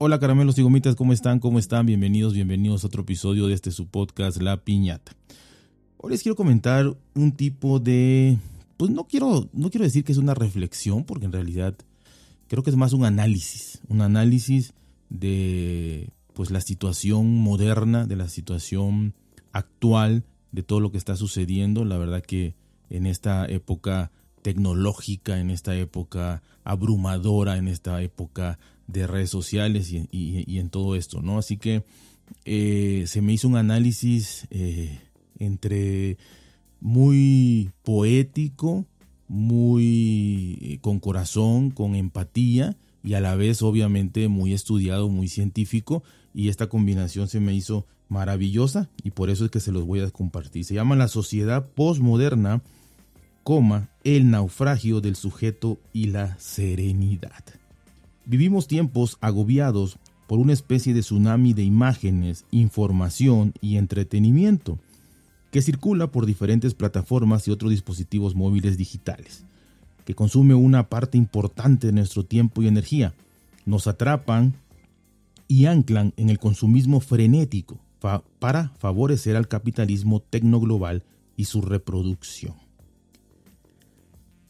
Hola caramelos y gomitas, ¿cómo están? ¿Cómo están? Bienvenidos, bienvenidos a otro episodio de este su podcast La Piñata. Hoy les quiero comentar un tipo de pues no quiero no quiero decir que es una reflexión porque en realidad creo que es más un análisis, un análisis de pues la situación moderna, de la situación actual, de todo lo que está sucediendo, la verdad que en esta época tecnológica, en esta época abrumadora, en esta época de redes sociales y, en todo esto, ¿no? Así que eh, se me hizo un análisis eh, entre muy poético, muy eh, con corazón, con empatía y a la vez obviamente muy estudiado, muy científico y esta combinación se me hizo maravillosa y por eso es que se los voy a compartir. Se llama La sociedad postmoderna, coma, el naufragio del sujeto y la serenidad. Vivimos tiempos agobiados por una especie de tsunami de imágenes, información y entretenimiento que circula por diferentes plataformas y otros dispositivos móviles digitales, que consume una parte importante de nuestro tiempo y energía. Nos atrapan y anclan en el consumismo frenético para favorecer al capitalismo tecnoglobal y su reproducción.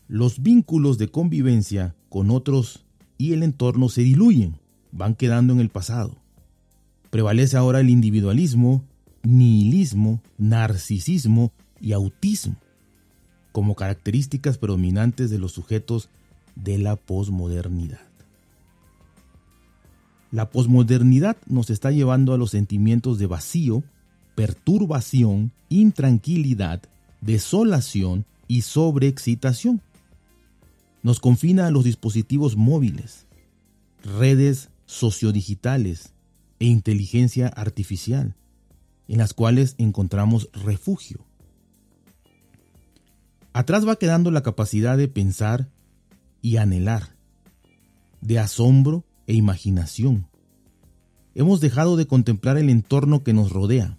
Los vínculos de convivencia con otros y el entorno se diluyen, van quedando en el pasado. Prevalece ahora el individualismo, nihilismo, narcisismo y autismo como características predominantes de los sujetos de la posmodernidad. La posmodernidad nos está llevando a los sentimientos de vacío, perturbación, intranquilidad, desolación y sobreexcitación nos confina a los dispositivos móviles, redes sociodigitales e inteligencia artificial, en las cuales encontramos refugio. Atrás va quedando la capacidad de pensar y anhelar, de asombro e imaginación. Hemos dejado de contemplar el entorno que nos rodea,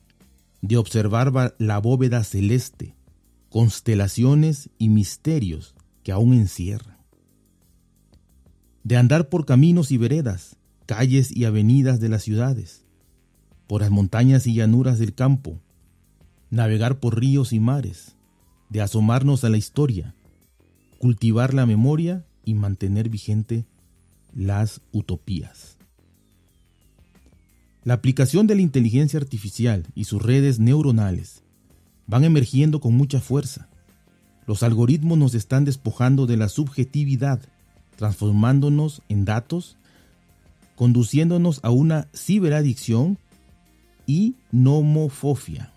de observar la bóveda celeste, constelaciones y misterios que aún encierran. De andar por caminos y veredas, calles y avenidas de las ciudades, por las montañas y llanuras del campo, navegar por ríos y mares, de asomarnos a la historia, cultivar la memoria y mantener vigente las utopías. La aplicación de la inteligencia artificial y sus redes neuronales van emergiendo con mucha fuerza los algoritmos nos están despojando de la subjetividad, transformándonos en datos, conduciéndonos a una ciberadicción y nomofobia.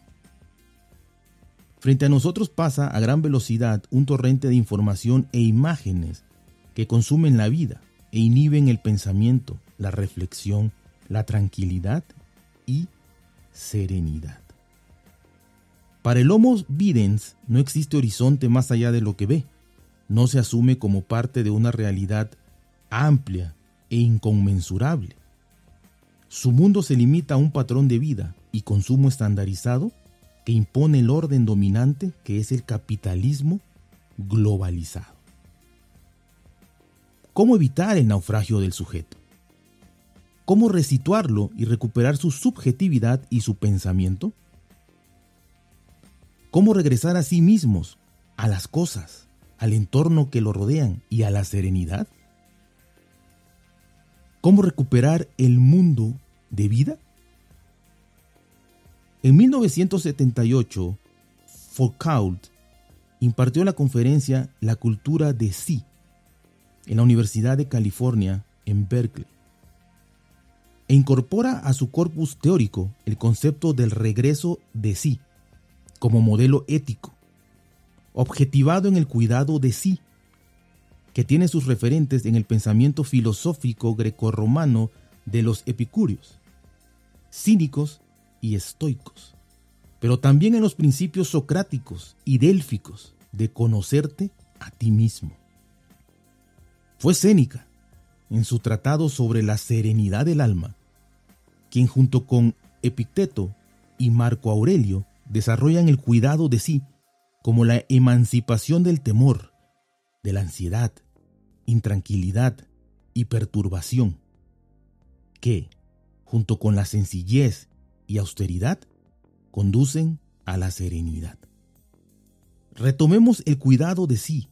Frente a nosotros pasa a gran velocidad un torrente de información e imágenes que consumen la vida e inhiben el pensamiento, la reflexión, la tranquilidad y serenidad. Para el Homo videns no existe horizonte más allá de lo que ve. No se asume como parte de una realidad amplia e inconmensurable. Su mundo se limita a un patrón de vida y consumo estandarizado que impone el orden dominante que es el capitalismo globalizado. ¿Cómo evitar el naufragio del sujeto? ¿Cómo resituarlo y recuperar su subjetividad y su pensamiento? Cómo regresar a sí mismos, a las cosas, al entorno que lo rodean y a la serenidad? ¿Cómo recuperar el mundo de vida? En 1978, Foucault impartió la conferencia La cultura de sí en la Universidad de California en Berkeley e incorpora a su corpus teórico el concepto del regreso de sí como modelo ético, objetivado en el cuidado de sí, que tiene sus referentes en el pensamiento filosófico grecorromano de los epicúreos, cínicos y estoicos, pero también en los principios socráticos y délficos de conocerte a ti mismo. Fue Séneca, en su tratado sobre la serenidad del alma, quien junto con Epicteto y Marco Aurelio desarrollan el cuidado de sí como la emancipación del temor, de la ansiedad, intranquilidad y perturbación. que, junto con la sencillez y austeridad, conducen a la serenidad. Retomemos el cuidado de sí,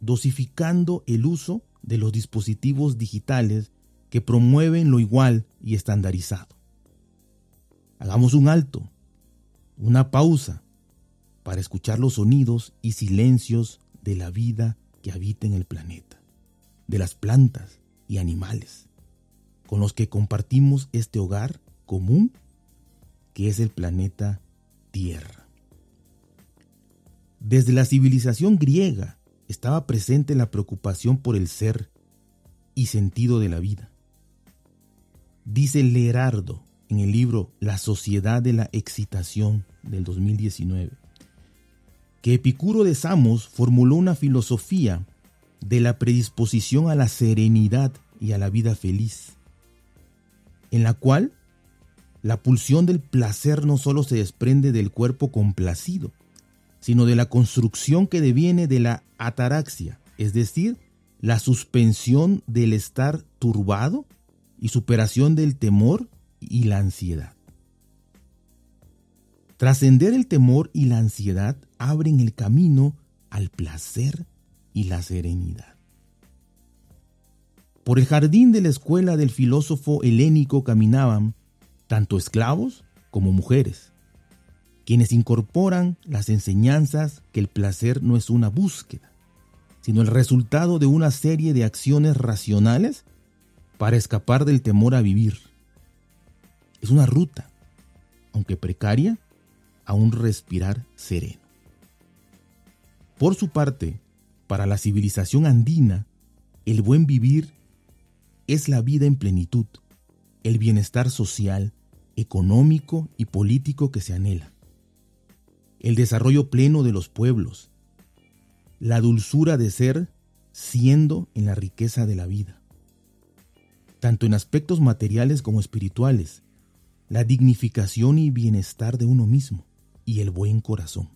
dosificando el uso de los dispositivos digitales que promueven lo igual y estandarizado. Hagamos un alto, una pausa, para escuchar los sonidos y silencios de la vida que habita en el planeta, de las plantas y animales, con los que compartimos este hogar común que es el planeta Tierra. Desde la civilización griega estaba presente la preocupación por el ser y sentido de la vida. Dice Lerardo en el libro La sociedad de la excitación del 2019 que Epicuro de Samos formuló una filosofía de la predisposición a la serenidad y a la vida feliz, en la cual la pulsión del placer no solo se desprende del cuerpo complacido, sino de la construcción que deviene de la ataraxia, es decir, la suspensión del estar turbado y superación del temor y la ansiedad. Trascender el temor y la ansiedad abren el camino al placer y la serenidad. Por el jardín de la escuela del filósofo helénico caminaban tanto esclavos como mujeres, quienes incorporan las enseñanzas que el placer no es una búsqueda, sino el resultado de una serie de acciones racionales para escapar del temor a vivir. Es una ruta, aunque precaria, a un respirar sereno. Por su parte, para la civilización andina, el buen vivir es la vida en plenitud, el bienestar social, económico y político que se anhela, el desarrollo pleno de los pueblos, la dulzura de ser siendo en la riqueza de la vida, tanto en aspectos materiales como espirituales, la dignificación y bienestar de uno mismo y el buen corazón.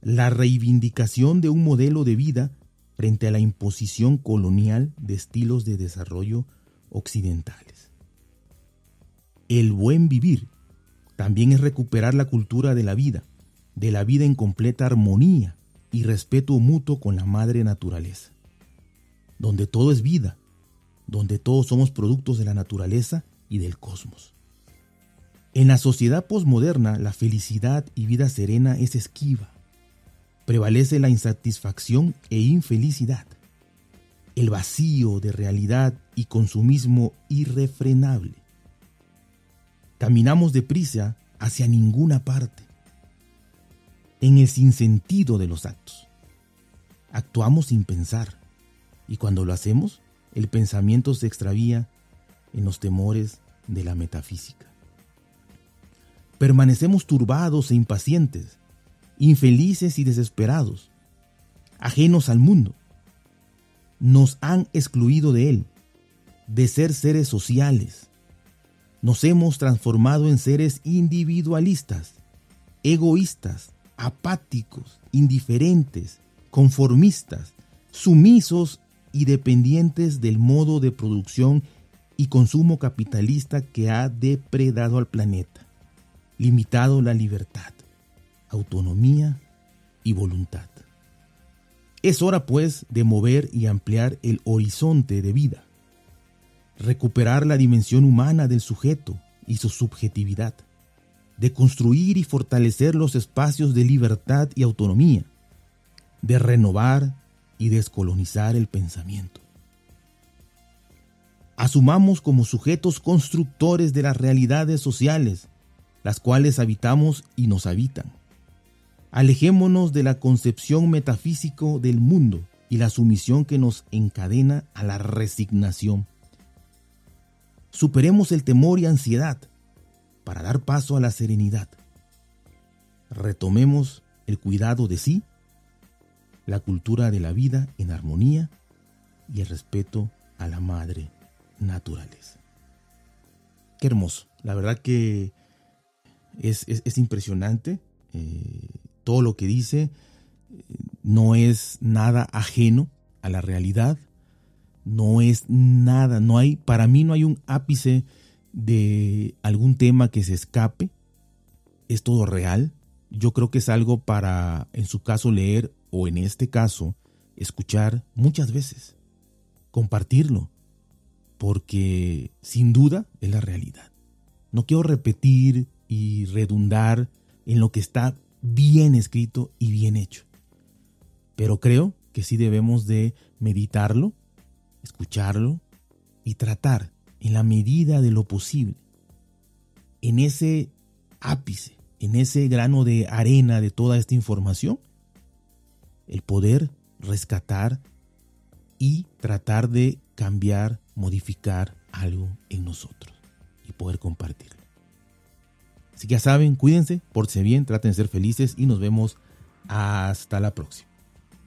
La reivindicación de un modelo de vida frente a la imposición colonial de estilos de desarrollo occidentales. El buen vivir también es recuperar la cultura de la vida, de la vida en completa armonía y respeto mutuo con la madre naturaleza, donde todo es vida, donde todos somos productos de la naturaleza y del cosmos. En la sociedad posmoderna, la felicidad y vida serena es esquiva. Prevalece la insatisfacción e infelicidad, el vacío de realidad y consumismo irrefrenable. Caminamos deprisa hacia ninguna parte, en el sinsentido de los actos. Actuamos sin pensar, y cuando lo hacemos, el pensamiento se extravía en los temores de la metafísica permanecemos turbados e impacientes, infelices y desesperados, ajenos al mundo. Nos han excluido de él, de ser seres sociales. Nos hemos transformado en seres individualistas, egoístas, apáticos, indiferentes, conformistas, sumisos y dependientes del modo de producción y consumo capitalista que ha depredado al planeta limitado la libertad, autonomía y voluntad. Es hora pues de mover y ampliar el horizonte de vida, recuperar la dimensión humana del sujeto y su subjetividad, de construir y fortalecer los espacios de libertad y autonomía, de renovar y descolonizar el pensamiento. Asumamos como sujetos constructores de las realidades sociales las cuales habitamos y nos habitan. Alejémonos de la concepción metafísico del mundo y la sumisión que nos encadena a la resignación. Superemos el temor y ansiedad para dar paso a la serenidad. Retomemos el cuidado de sí, la cultura de la vida en armonía y el respeto a la madre naturaleza. Qué hermoso. La verdad que es, impresionante. Eh, todo lo que dice no es nada ajeno a la realidad. no es nada, no hay, para mí no hay un ápice de algún tema que se escape, es todo real. Yo creo que es algo para, en su caso, leer o en este caso, escuchar muchas veces, compartirlo, porque sin duda es la realidad. No quiero repetir y redundar en lo que está bien escrito y bien hecho, pero creo que sí debemos de meditarlo, escucharlo y tratar en la medida de lo posible, en ese ápice, en ese grano de arena de toda esta información, el poder rescatar y tratar de cambiar, modificar algo en nosotros y poder compartirlo. Así que ya saben, cuídense, pórtense bien, traten de ser felices y nos vemos hasta la próxima.